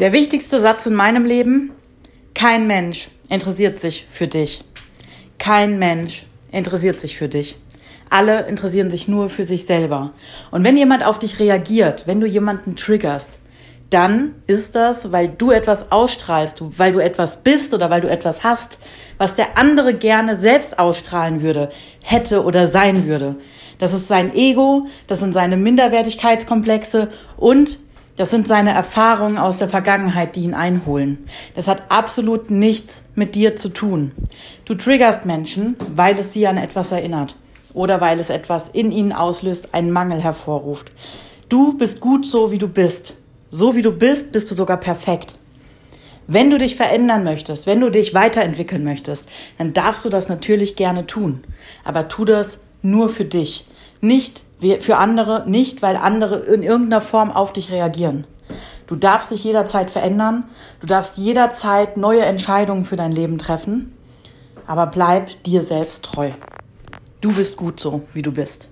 Der wichtigste Satz in meinem Leben, kein Mensch interessiert sich für dich. Kein Mensch interessiert sich für dich. Alle interessieren sich nur für sich selber. Und wenn jemand auf dich reagiert, wenn du jemanden triggerst, dann ist das, weil du etwas ausstrahlst, weil du etwas bist oder weil du etwas hast, was der andere gerne selbst ausstrahlen würde, hätte oder sein würde. Das ist sein Ego, das sind seine Minderwertigkeitskomplexe und das sind seine Erfahrungen aus der Vergangenheit, die ihn einholen. Das hat absolut nichts mit dir zu tun. Du triggerst Menschen, weil es sie an etwas erinnert oder weil es etwas in ihnen auslöst, einen Mangel hervorruft. Du bist gut so, wie du bist. So wie du bist, bist du sogar perfekt. Wenn du dich verändern möchtest, wenn du dich weiterentwickeln möchtest, dann darfst du das natürlich gerne tun. Aber tu das nur für dich. Nicht für andere, nicht weil andere in irgendeiner Form auf dich reagieren. Du darfst dich jederzeit verändern, du darfst jederzeit neue Entscheidungen für dein Leben treffen, aber bleib dir selbst treu. Du bist gut so, wie du bist.